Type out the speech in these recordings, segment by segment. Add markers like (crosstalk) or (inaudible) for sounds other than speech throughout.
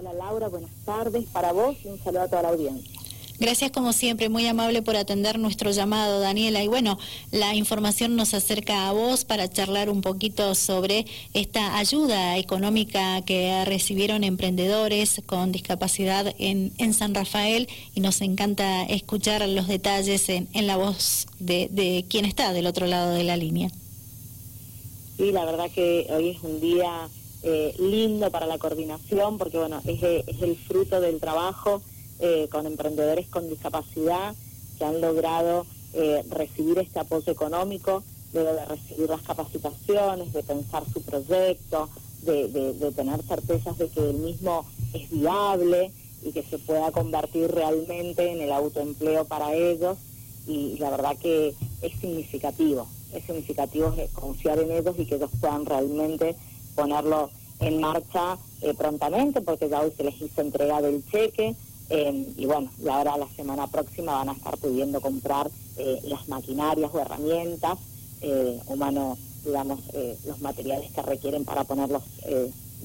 Hola Laura, buenas tardes para vos y un saludo a toda la audiencia. Gracias como siempre, muy amable por atender nuestro llamado, Daniela. Y bueno, la información nos acerca a vos para charlar un poquito sobre esta ayuda económica que recibieron emprendedores con discapacidad en, en San Rafael y nos encanta escuchar los detalles en, en la voz de, de quien está del otro lado de la línea. Sí, la verdad que hoy es un día eh, lindo para la coordinación porque bueno, es, es el fruto del trabajo eh, con emprendedores con discapacidad que han logrado eh, recibir este apoyo económico, luego de recibir las capacitaciones, de pensar su proyecto, de, tener certezas de que el mismo es viable y que se pueda convertir realmente en el autoempleo para ellos. Y, la verdad que es significativo, es significativo confiar en ellos y que ellos puedan realmente ponerlo en marcha eh, prontamente, porque ya hoy se les hizo entrega del cheque, Em, y bueno, y ahora la semana próxima van a estar pudiendo comprar eh, las maquinarias o herramientas, eh, humanos, digamos, eh, los materiales que requieren para ponerlos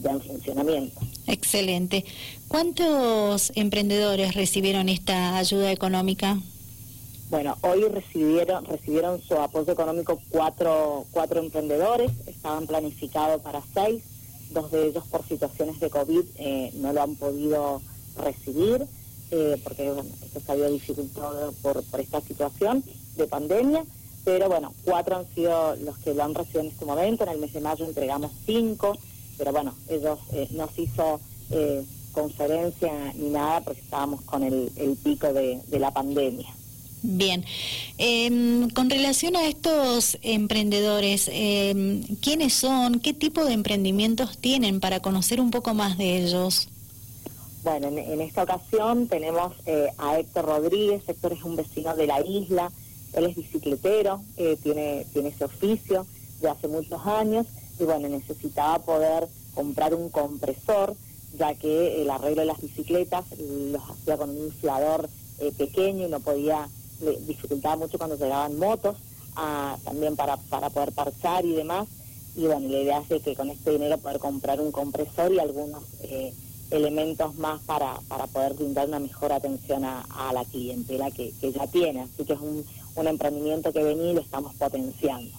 ya en funcionamiento. Excelente. ¿Cuántos emprendedores recibieron esta ayuda económica? Bueno, hoy recibieron recibieron su apoyo económico cuatro, cuatro emprendedores, estaban planificados para seis, dos de ellos por situaciones de COVID no lo han podido recibir, eh, porque esto se había dificultado por, por esta situación de pandemia, pero bueno, cuatro han sido los que lo han recibido en este momento, en el mes de mayo entregamos cinco, pero bueno, ellos eh, nos hizo eh, conferencia ni nada porque estábamos con el, el pico de, de la pandemia. Bien, eh, con relación a estos emprendedores, eh, ¿quiénes son? ¿Qué tipo de emprendimientos tienen para conocer un poco más de ellos? Bueno, en, esta ocasión tenemos eh, a Héctor Rodríguez. Héctor es un vecino de la isla. Él es bicicletero, eh, tiene, tiene ese oficio de hace muchos años y bueno, necesitaba poder comprar un compresor, ya que el arreglo de las bicicletas los hacía con un inflador eh, pequeño y no podía, dificultaba mucho cuando llegaban motos, también para, para poder parchar y demás. Y bueno, la idea es que con este dinero poder comprar un compresor y algunos elementos más para, para poder brindar una mejor atención a, la clientela que, que, ya tiene. Así que es un, un emprendimiento que venía y lo estamos potenciando.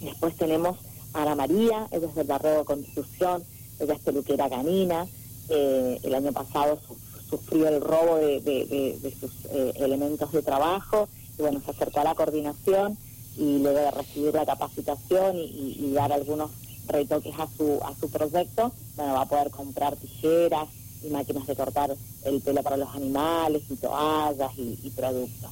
Después tenemos a Ana María, ella es del barrio de Constitución, ella es peluquera canina, eh, el año pasado sufrió el robo de, de, sus eh, elementos de trabajo y bueno, se acercó a la coordinación y luego de recibir la capacitación y dar algunos retoques a su, a su proyecto, bueno, va a poder comprar tijeras y máquinas de cortar el pelo para los animales y toallas y, productos.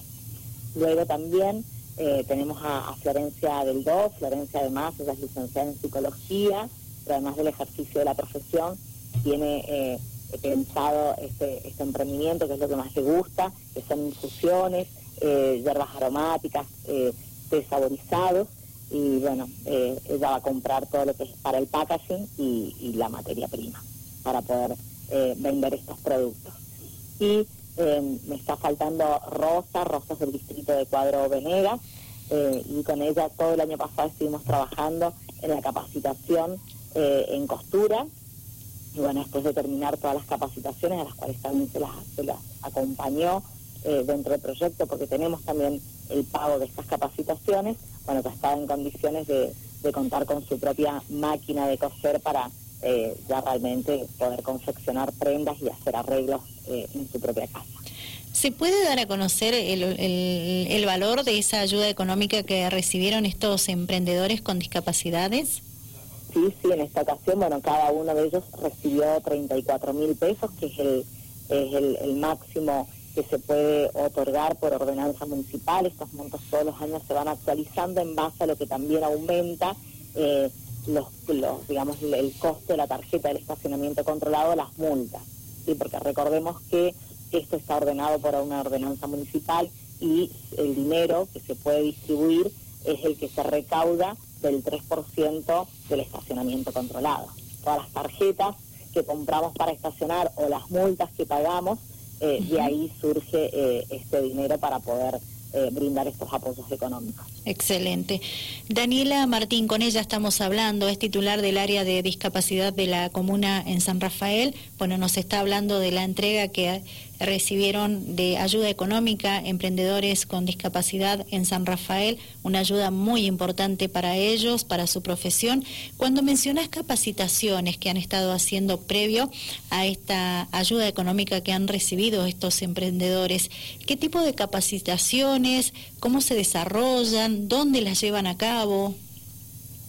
Luego también eh, tenemos a, Florencia del DOS, Florencia además, ella es licenciada en psicología, pero además del ejercicio de la profesión, tiene eh, pensado este, este emprendimiento, que es lo que más le gusta, que son infusiones, eh, hierbas aromáticas, desaborizados, y bueno, eh, ella va a comprar todo lo que es para el packaging y, la materia prima para poder eh, vender estos productos. Y eh, me está faltando Rosa, Rosa es del distrito de Cuadro Venegas, y con ella todo el año pasado estuvimos trabajando en la capacitación en costura, y bueno, después de terminar todas las capacitaciones a las cuales también se las, se las acompañó dentro del proyecto, porque tenemos también el pago de estas capacitaciones, bueno, que estaba en condiciones de, contar con su propia máquina de coser para eh, ya realmente poder confeccionar prendas y hacer arreglos eh, en su propia casa. ¿Se puede dar a conocer el, el, valor de esa ayuda económica que recibieron estos emprendedores con discapacidades? Sí, sí, en esta ocasión, bueno, cada uno de ellos recibió 34 mil pesos, que es el, es el, el máximo que se puede otorgar por ordenanza municipal. Estos montos todos los años se van actualizando en base a lo que también aumenta eh, los, digamos, el costo de la tarjeta del estacionamiento controlado, las multas. ¿sí? Porque recordemos que esto está ordenado por una ordenanza municipal y el dinero que se puede distribuir es el que se recauda del 3% del estacionamiento controlado. Todas las tarjetas que compramos para estacionar o las multas que pagamos eh, y ahí surge eh, este dinero para poder eh, brindar estos apoyos económicos. Excelente. Daniela Martín, con ella estamos hablando, es titular del área de discapacidad de la comuna en San Rafael. Bueno, nos está hablando de la entrega que recibieron de ayuda económica emprendedores con discapacidad en San Rafael, una ayuda muy importante para ellos, para su profesión. Cuando mencionas capacitaciones que han estado haciendo previo a esta ayuda económica que han recibido estos emprendedores, ¿qué tipo de capacitaciones, cómo se desarrollan, dónde las llevan a cabo?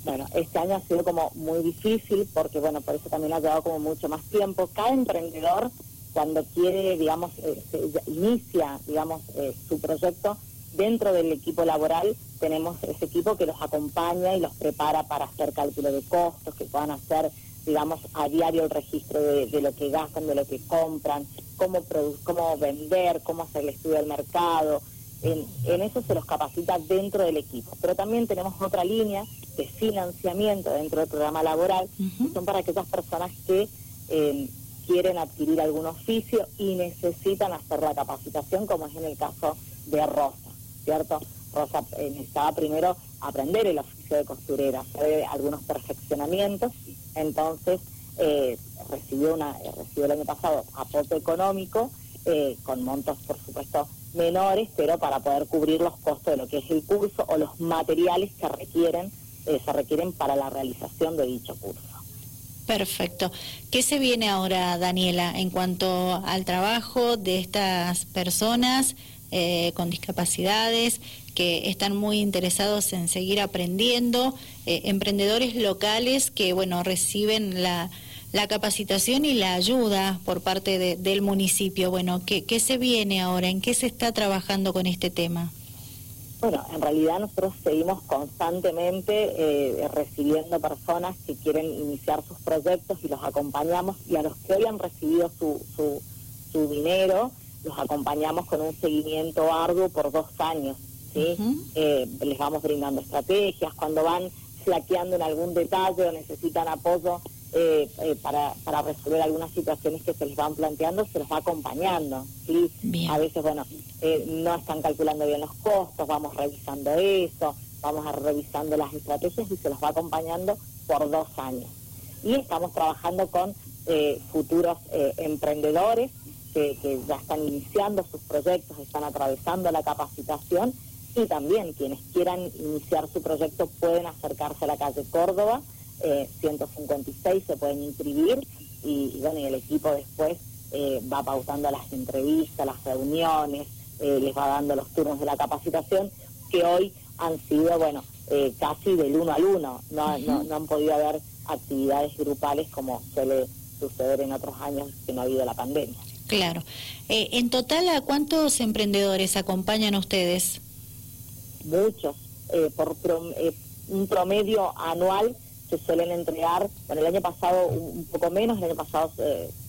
Bueno, este año ha sido como muy difícil porque, bueno, por eso también ha llevado como mucho más tiempo. Cada emprendedor cuando quiere, digamos, eh, inicia, digamos, eh, su proyecto, dentro del equipo laboral tenemos ese equipo que los acompaña y los prepara para hacer cálculo de costos, que puedan hacer, digamos, a diario el registro de, lo que gastan, de lo que compran, cómo, cómo vender, cómo hacer el estudio del mercado. En, eso se los capacita dentro del equipo. Pero también tenemos otra línea de financiamiento dentro del programa laboral, que son para aquellas personas que eh, quieren adquirir algún oficio y necesitan hacer la capacitación, como es en el caso de Rosa, ¿cierto? Rosa eh, necesitaba primero aprender el oficio de costurera, hacer algunos perfeccionamientos, entonces eh, recibió, una, eh, recibió el año pasado aporte económico, con montos por supuesto menores, pero para poder cubrir los costos de lo que es el curso o los materiales que requieren, se requieren para la realización de dicho curso. Perfecto. ¿Qué se viene ahora, Daniela, en cuanto al trabajo de estas personas eh, con discapacidades que están muy interesados en seguir aprendiendo, eh, emprendedores locales que, bueno, reciben la, capacitación y la ayuda por parte del municipio? Bueno, ¿qué, ¿qué se viene ahora? ¿En qué se está trabajando con este tema? Bueno, en realidad nosotros seguimos constantemente eh, recibiendo personas que quieren iniciar sus proyectos y los acompañamos y a los que hoy han recibido su, su, dinero los acompañamos con un seguimiento arduo por dos años. ¿sí? Eh, les vamos brindando estrategias, cuando van flaqueando en algún detalle o necesitan apoyo eh, eh, para, para resolver algunas situaciones que se les van planteando, se los va acompañando. ¿sí? A veces, bueno, eh, no están calculando bien los costos, vamos revisando eso, vamos a revisando las estrategias y se los va acompañando por dos años. Y estamos trabajando con futuros emprendedores que, que ya están iniciando sus proyectos, están atravesando la capacitación y también quienes quieran iniciar su proyecto pueden acercarse a la calle Córdoba 156 eh, se pueden inscribir y, bueno, y el equipo después eh, va pautando las entrevistas, las reuniones, eh, les va dando los turnos de la capacitación, que hoy han sido, bueno, casi del uno al uno, no, no, han podido haber actividades grupales como suele suceder en otros años que no ha habido la pandemia. Claro. en total, ¿a cuántos emprendedores acompañan a ustedes? Muchos, por un promedio anual se suelen entregar, bueno, el año pasado un, poco menos, el año pasado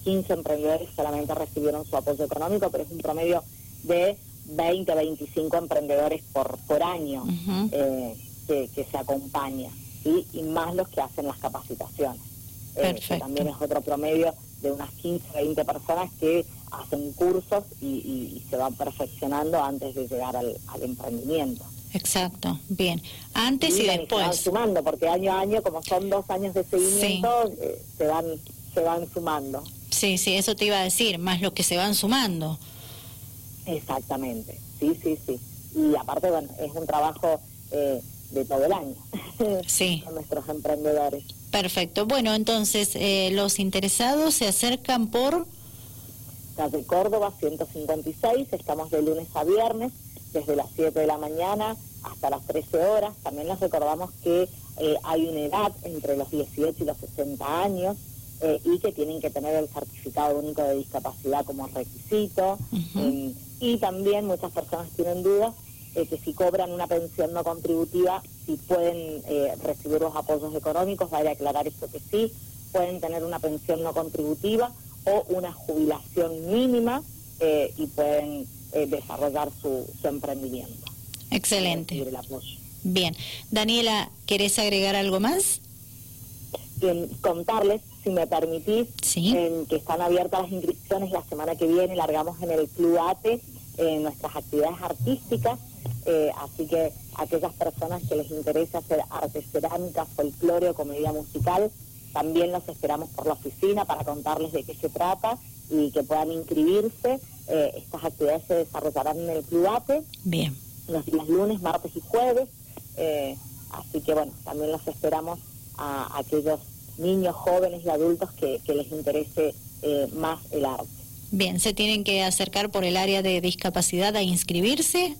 15 eh, emprendedores solamente recibieron su apoyo económico, pero es un promedio de 20, 25 emprendedores por, por año eh, que, se acompaña, y más los que hacen las capacitaciones. Eh, también es otro promedio de unas 15, 20 personas que hacen cursos y, se van perfeccionando antes de llegar al emprendimiento. Exacto, bien. Antes y, después. Se van sumando, porque año a año, como son dos años de seguimiento, eh, se van se van sumando. Sí, sí, eso te iba a decir, más lo que se van sumando. Exactamente, sí, sí, sí. Y aparte, bueno, es un trabajo eh, de todo el año (laughs) sí. con nuestros emprendedores. Perfecto. Bueno, entonces, eh, los interesados se acercan por... Calle Córdoba 156, estamos de lunes a viernes desde las 7 de la mañana hasta las 13 horas. También les recordamos que eh, hay una edad entre los 18 y los 60 años eh, y que tienen que tener el certificado único de discapacidad como requisito. Em, y también muchas personas tienen dudas de que si cobran una pensión no contributiva, si pueden eh, recibir los apoyos económicos, vale a aclarar esto que sí, pueden tener una pensión no contributiva o una jubilación mínima y pueden eh, desarrollar su, emprendimiento. Excelente. Bien. Daniela, ¿querés agregar algo más? contarles, si me permitís, que están abiertas las inscripciones la semana que viene, largamos en el Club ATE en nuestras actividades artísticas Eh, así que aquellas personas que les interesa hacer arte cerámica, folclore o comedia musical, también los esperamos por la oficina para contarles de qué se trata y que puedan inscribirse. Eh, estas actividades se desarrollarán en el Club. Bien. Los días lunes, martes y jueves. Eh, así que bueno, también los esperamos a, aquellos niños, jóvenes y adultos que, les interese eh, más el arte. Bien, ¿se tienen que acercar por el área de discapacidad a inscribirse?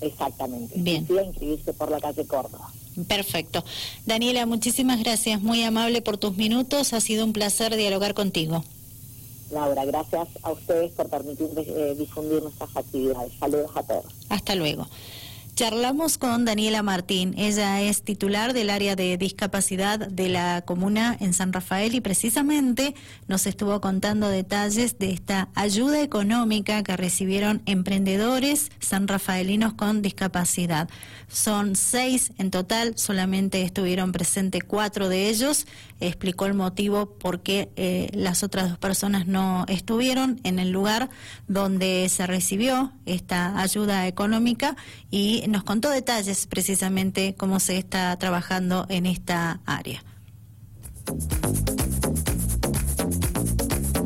Exactamente. Bien. Sí, a inscribirse por la calle Córdoba. Perfecto. Daniela, muchísimas gracias, muy amable por tus minutos, ha sido un placer dialogar contigo. Laura, gracias a ustedes por permitir eh, difundir nuestras actividades. Saludos a todos. Hasta luego. Charlamos con Daniela Martín. Ella es titular del área de discapacidad de la comuna en San Rafael y precisamente nos estuvo contando detalles de esta ayuda económica que recibieron emprendedores sanrafaelinos con discapacidad. Son seis en total, solamente estuvieron presentes cuatro de ellos. Explicó el motivo por qué eh, las otras dos personas no estuvieron en el lugar donde se recibió esta ayuda económica y nos contó detalles precisamente cómo se está trabajando en esta área.